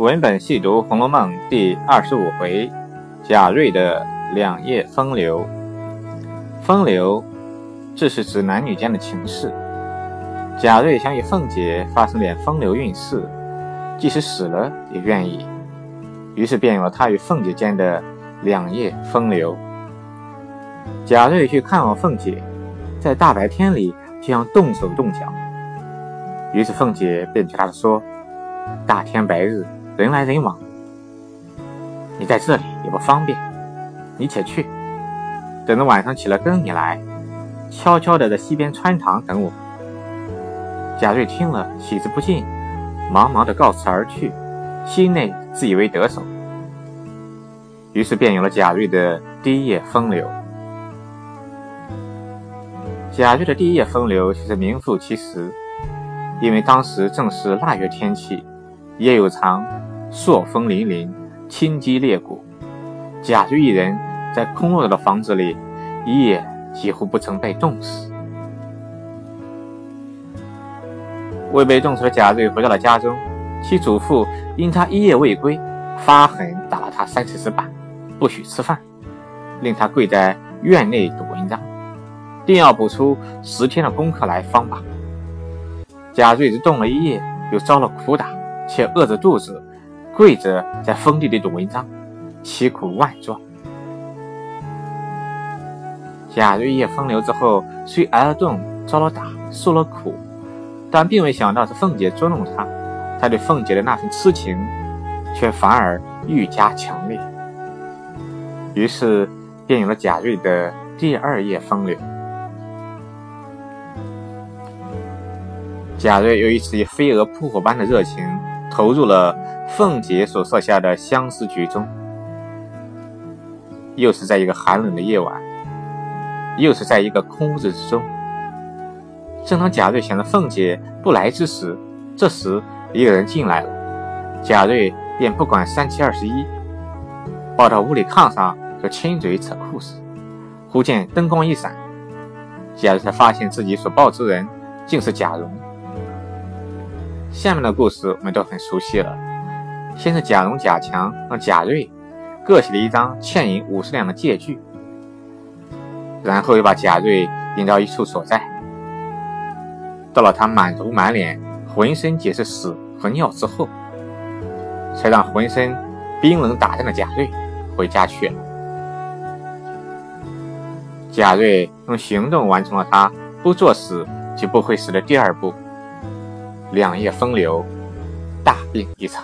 文本细读《红楼梦》第二十五回，贾瑞的两夜风流。风流，这是指男女间的情事。贾瑞想与凤姐发生点风流韵事，即使死了也愿意。于是便有了他与凤姐间的两夜风流。贾瑞去看望凤姐，在大白天里就想动手动脚。于是凤姐便对他说：“大天白日。”人来人往，你在这里也不方便，你且去，等着晚上起了跟你来，悄悄地在西边穿堂等我。贾瑞听了，喜之不尽，忙忙的告辞而去，心内自以为得手。于是便有了贾瑞的第一夜风流。贾瑞的第一夜风流其实名副其实，因为当时正是腊月天气，夜又长。朔风凛凛，清鸡裂骨。贾瑞一人在空落落的房子里，一夜几乎不曾被冻死。未被冻死的贾瑞回到了家中，其祖父因他一夜未归，发狠打了他三四十板，不许吃饭，令他跪在院内读文章，定要补出十天的功课来方罢。贾瑞只冻了一夜，又遭了苦打，且饿着肚子。跪着在封地里读文章，其苦万状。贾瑞夜风流之后，虽挨了冻，遭了打，受了苦，但并未想到是凤姐捉弄他，他对凤姐的那份痴情，却反而愈加强烈。于是便有了贾瑞的第二夜风流。贾瑞又一次以飞蛾扑火般的热情投入了。凤姐所设下的相思局中，又是在一个寒冷的夜晚，又是在一个空屋子之中。正当贾瑞想着凤姐不来之时，这时一个人进来了。贾瑞便不管三七二十一，抱到屋里炕上就亲嘴扯裤子。忽见灯光一闪，贾瑞才发现自己所抱之人竟是贾蓉。下面的故事我们都很熟悉了。先是贾蓉、贾强让贾瑞各写了一张欠银五十两的借据，然后又把贾瑞引到一处所在，到了他满头满脸、浑身皆是屎和尿之后，才让浑身冰冷打颤的贾瑞回家去了。贾瑞用行动完成了他不作死就不会死的第二步，两夜风流，大病一场。